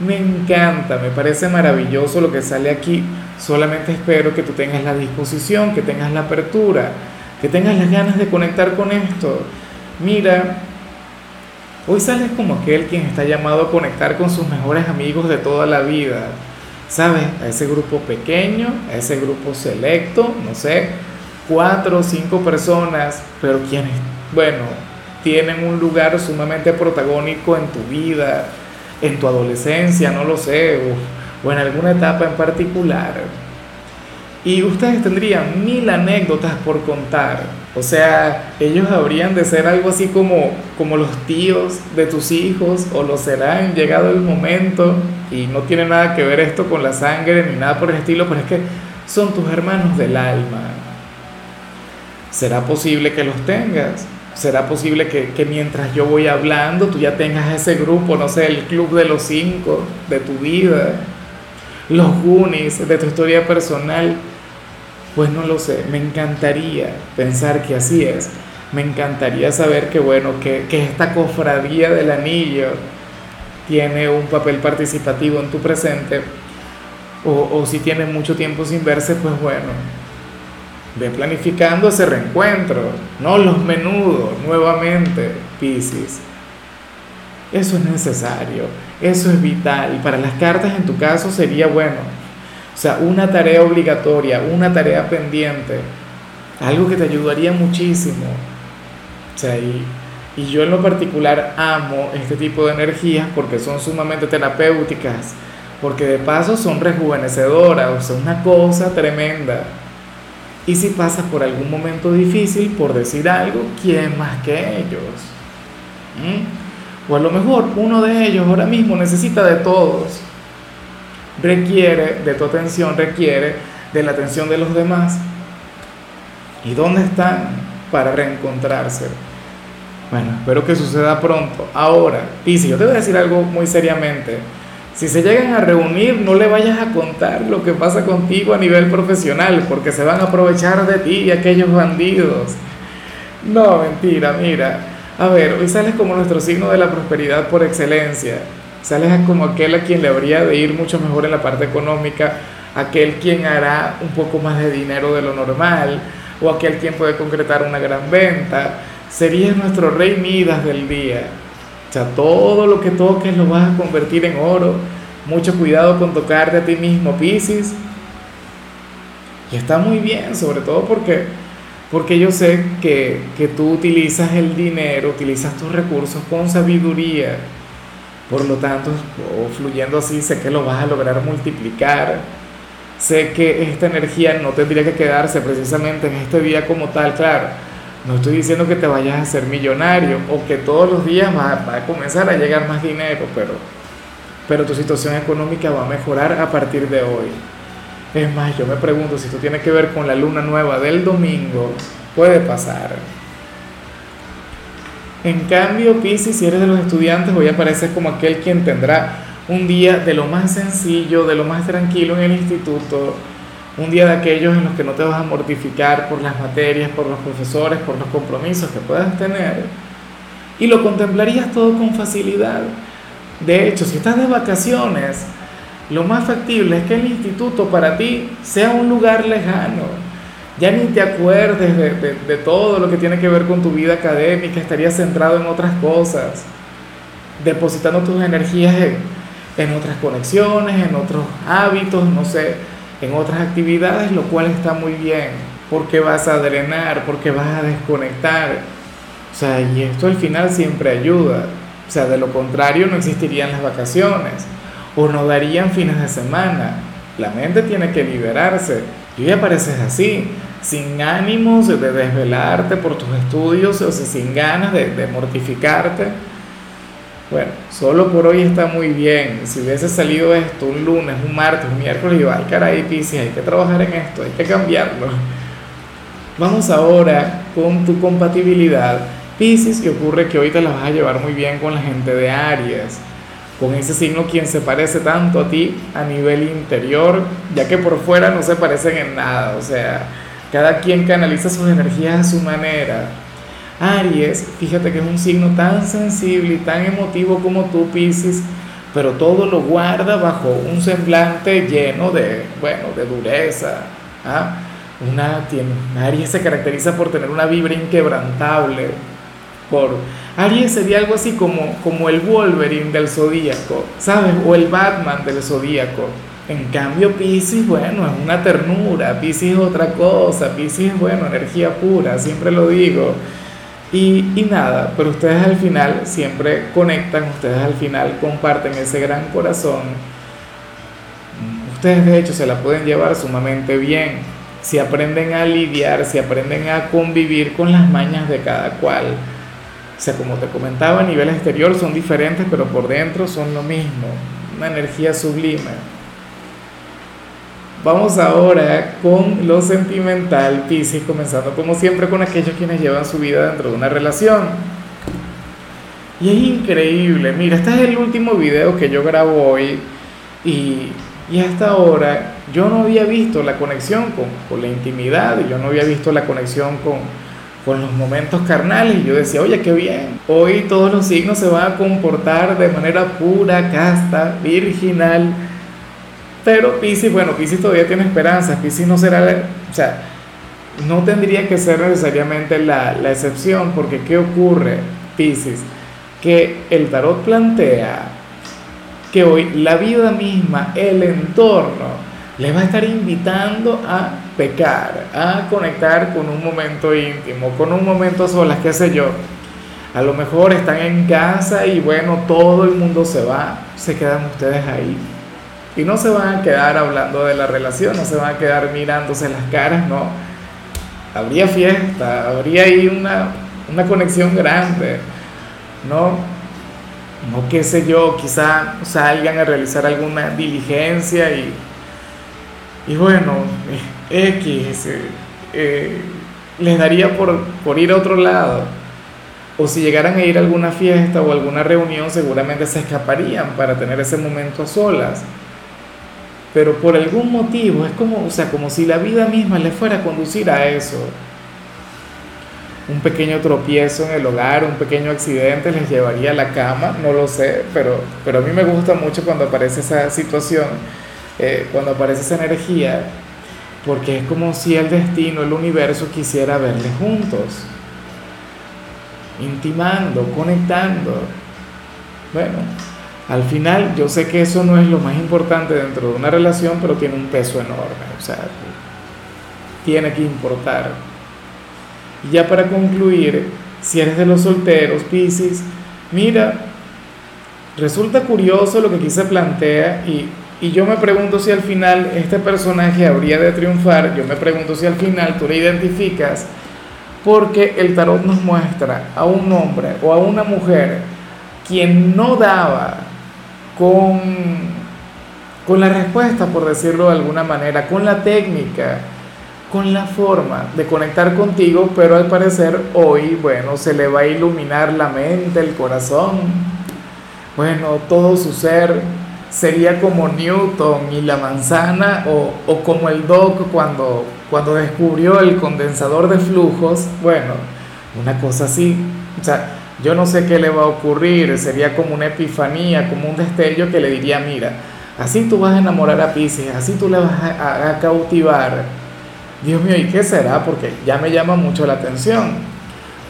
me encanta, me parece maravilloso lo que sale aquí. Solamente espero que tú tengas la disposición, que tengas la apertura, que tengas las ganas de conectar con esto. Mira, hoy sales como aquel quien está llamado a conectar con sus mejores amigos de toda la vida. ¿Sabes? A ese grupo pequeño, a ese grupo selecto, no sé, cuatro o cinco personas, pero quienes, bueno, tienen un lugar sumamente protagónico en tu vida en tu adolescencia, no lo sé, o, en alguna etapa en particular. Y ustedes tendrían mil anécdotas por contar. O sea, ellos habrían de ser algo así como, como los tíos de tus hijos, o lo serán llegado el momento, y no tiene nada que ver esto con la sangre ni nada por el estilo, pero es que son tus hermanos del alma. ¿Será posible que los tengas? ¿Será posible que, mientras yo voy hablando tú ya tengas ese grupo, no sé, el club de los cinco de tu vida, los Goonies de tu historia personal? Pues no lo sé, me encantaría pensar que así es. Me encantaría saber que, bueno, que, esta cofradía del anillo tiene un papel participativo en tu presente, o, o si tiene mucho tiempo sin verse, pues bueno, Ve planificando ese reencuentro, no los menudos, nuevamente, Piscis. Eso es necesario, eso es vital. Para las cartas en tu caso sería bueno. O sea, una tarea obligatoria, una tarea pendiente, algo que te ayudaría muchísimo. O sea, y, y yo en lo particular amo este tipo de energías porque son sumamente terapéuticas, porque de paso son rejuvenecedoras, o sea, una cosa tremenda. Y si pasas por algún momento difícil, por decir algo, ¿quién más que ellos? ¿Mm? O a lo mejor uno de ellos ahora mismo necesita de todos. Requiere de tu atención, requiere de la atención de los demás. ¿Y dónde están para reencontrarse? Bueno, espero que suceda pronto. Ahora, y si yo te voy a decir algo muy seriamente, si se llegan a reunir, no le vayas a contar lo que pasa contigo a nivel profesional, porque se van a aprovechar de ti y aquellos bandidos. No, mentira, mira. A ver, hoy sales como nuestro signo de la prosperidad por excelencia. Sales como aquel a quien le habría de ir mucho mejor en la parte económica, aquel quien hará un poco más de dinero de lo normal, o aquel quien puede concretar una gran venta. Serías nuestro rey Midas del día. O sea, todo lo que toques lo vas a convertir en oro. Mucho cuidado con tocarte a ti mismo, Piscis. Y está muy bien, sobre todo porque, porque yo sé que, que tú utilizas el dinero, utilizas tus recursos con sabiduría. Por lo tanto, fluyendo así, sé que lo vas a lograr multiplicar. Sé que esta energía no tendría que quedarse precisamente en este día como tal, claro no estoy diciendo que te vayas a ser millonario o que todos los días va, a comenzar a llegar más dinero, pero, pero tu situación económica va a mejorar a partir de hoy. Es más, yo me pregunto si esto tiene que ver con la luna nueva del domingo, puede pasar. En cambio, Pisces, si eres de los estudiantes, hoy apareces como aquel quien tendrá un día de lo más sencillo, de lo más tranquilo en el instituto, un día de aquellos en los que no te vas a mortificar por las materias, por los profesores, por los compromisos que puedas tener, y lo contemplarías todo con facilidad. De hecho, si estás de vacaciones, lo más factible es que el instituto para ti sea un lugar lejano. Ya ni te acuerdes de, todo lo que tiene que ver con tu vida académica, estarías centrado en otras cosas, depositando tus energías en, en otras conexiones, en otros hábitos, no sé en otras actividades, lo cual está muy bien, porque vas a drenar, porque vas a desconectar. O sea, y esto al final siempre ayuda. O sea, de lo contrario no existirían las vacaciones o no darían fines de semana. La mente tiene que liberarse. Y hoy apareces así, sin ánimos de desvelarte por tus estudios, o sea, sin ganas de, de mortificarte. Bueno, solo por hoy está muy bien. Si hubiese salido esto un lunes, un martes, un miércoles, yo, ay caray, Pisces, hay que trabajar en esto, hay que cambiarlo. Vamos ahora con tu compatibilidad. Pisces, y ocurre que hoy te la vas a llevar muy bien con la gente de Aries, con ese signo quien se parece tanto a ti a nivel interior, ya que por fuera no se parecen en nada, o sea, cada quien canaliza sus energías a su manera Aries, fíjate que es un signo tan sensible y tan emotivo como tú, Pisces, pero todo lo guarda bajo un semblante lleno de, bueno, de dureza. ¿ah? Una, tiene, Aries se caracteriza por tener una vibra inquebrantable. Por, Aries sería algo así como, como el Wolverine del zodíaco, ¿sabes? O el Batman del zodíaco. En cambio, Pisces, bueno, es una ternura, Pisces es otra cosa, Pisces es, bueno, energía pura, siempre lo digo. Y, nada, pero ustedes al final siempre conectan, ustedes al final comparten ese gran corazón. Ustedes de hecho se la pueden llevar sumamente bien si aprenden a lidiar, si aprenden a convivir con las mañas de cada cual. O sea, como te comentaba, a nivel exterior son diferentes, pero por dentro son lo mismo, una energía sublime. Vamos ahora con lo sentimental, Pisces, comenzando como siempre con aquellos quienes llevan su vida dentro de una relación. Y es increíble, mira, este es el último video que yo grabo hoy y, y hasta ahora yo no había visto la conexión con, con la intimidad, yo no había visto la conexión con, con los momentos carnales y yo decía, oye, qué bien, hoy todos los signos se van a comportar de manera pura, casta, virginal pero Pisces, bueno, Pisces todavía tiene esperanzas, Pisces no será, o sea, no tendría que ser necesariamente la, la excepción, porque ¿qué ocurre, Pisces? Que el tarot plantea que hoy la vida misma, el entorno, le va a estar invitando a pecar, a conectar con un momento íntimo, con un momento solas, qué sé yo. A lo mejor están en casa y bueno, todo el mundo se va, se quedan ustedes ahí y no se van a quedar hablando de la relación, no se van a quedar mirándose las caras, no. Habría fiesta, habría ahí una, una conexión grande, ¿no? No qué sé yo, quizá salgan a realizar alguna diligencia y, y bueno, X, eh, eh, les daría por, por ir a otro lado. O si llegaran a ir a alguna fiesta o alguna reunión, seguramente se escaparían para tener ese momento a solas pero por algún motivo es como, o sea, como si la vida misma le fuera a conducir a eso. Un pequeño tropiezo en el hogar, un pequeño accidente les llevaría a la cama, no lo sé, pero, pero a mí me gusta mucho cuando aparece esa situación, eh, cuando aparece esa energía, porque es como si el destino, el universo quisiera verles juntos, intimando, conectando. Bueno, al final, yo sé que eso no es lo más importante dentro de una relación, pero tiene un peso enorme, o sea, tiene que importar. Y ya para concluir, si eres de los solteros, Pisces, mira, resulta curioso lo que aquí se plantea y, y yo me pregunto si al final este personaje habría de triunfar, yo me pregunto si al final tú le identificas, porque el tarot nos muestra a un hombre o a una mujer quien no daba con, con la respuesta, por decirlo de alguna manera, con la técnica, con la forma de conectar contigo, pero al parecer hoy, bueno, se le va a iluminar la mente, el corazón, bueno, todo su ser sería como Newton y la manzana o, o como el Doc cuando, cuando descubrió el condensador de flujos, bueno, una cosa así, o sea, yo no sé qué le va a ocurrir, sería como una epifanía, como un destello que le diría, mira, así tú vas a enamorar a Pisces, así tú le vas a, cautivar. Dios mío, ¿y qué será? Porque ya me llama mucho la atención.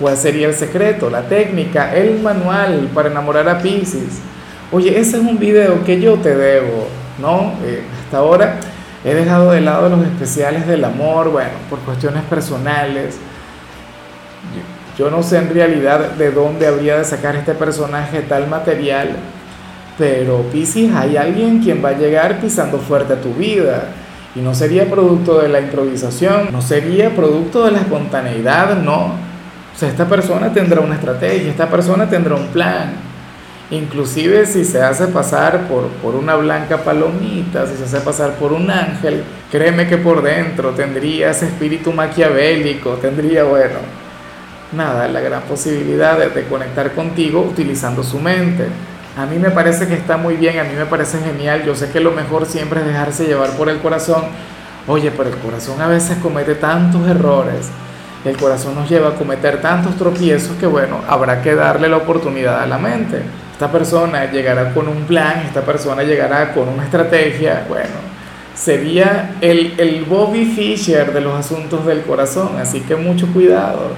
¿Cuál sería el secreto, la técnica, el manual para enamorar a Pisces? Oye, ese es un video que yo te debo, ¿no? Eh, hasta ahora he dejado de lado los especiales del amor, bueno, por cuestiones personales yo no sé en realidad de dónde habría de sacar este personaje tal material, pero Pisces, hay alguien quien va a llegar pisando fuerte a tu vida. Y no sería producto de la improvisación, no sería producto de la espontaneidad, no. O sea, esta persona tendrá una estrategia, esta persona tendrá un plan. Inclusive si se hace pasar por, por una blanca palomita, si se hace pasar por un ángel, créeme que por dentro tendría ese espíritu maquiavélico, tendría, bueno, nada, la gran posibilidad de, conectar contigo utilizando su mente. A mí me parece que está muy bien, a mí me parece genial, yo sé que lo mejor siempre es dejarse llevar por el corazón. Oye, pero el corazón a veces comete tantos errores, el corazón nos lleva a cometer tantos tropiezos que bueno, habrá que darle la oportunidad a la mente esta persona llegará con un plan, esta persona llegará con una estrategia, bueno, sería el, el Bobby Fischer de los asuntos del corazón, así que mucho cuidado.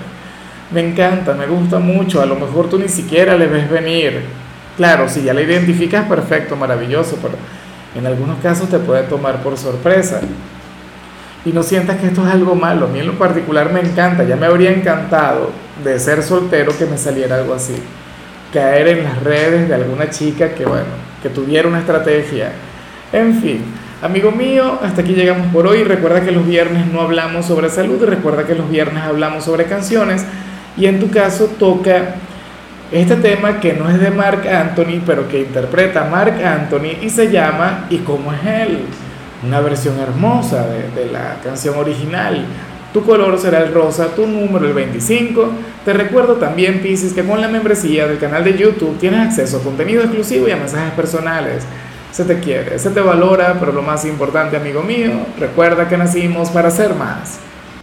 Me encanta, me gusta mucho, a lo mejor tú ni siquiera le ves venir. Claro, si ya la identificas, perfecto, maravilloso, pero en algunos casos te puede tomar por sorpresa. Y no sientas que esto es algo malo, a mí en lo particular me encanta, ya me habría encantado de ser soltero que me saliera algo así caer en las redes de alguna chica que, bueno, que tuviera una estrategia. En fin, amigo mío, hasta aquí llegamos por hoy. Recuerda que los viernes no hablamos sobre salud, recuerda que los viernes hablamos sobre canciones y en tu caso toca este tema que no es de Mark Anthony, pero que interpreta Mark Anthony y se llama ¿Y cómo es él? Una versión hermosa de, de la canción original. Tu color será el rosa, tu número el 25. Te recuerdo también, Pisces, que con la membresía del canal de YouTube tienes acceso a contenido exclusivo y a mensajes personales. Se te quiere, se te valora, pero lo más importante, amigo mío, recuerda que nacimos para ser más.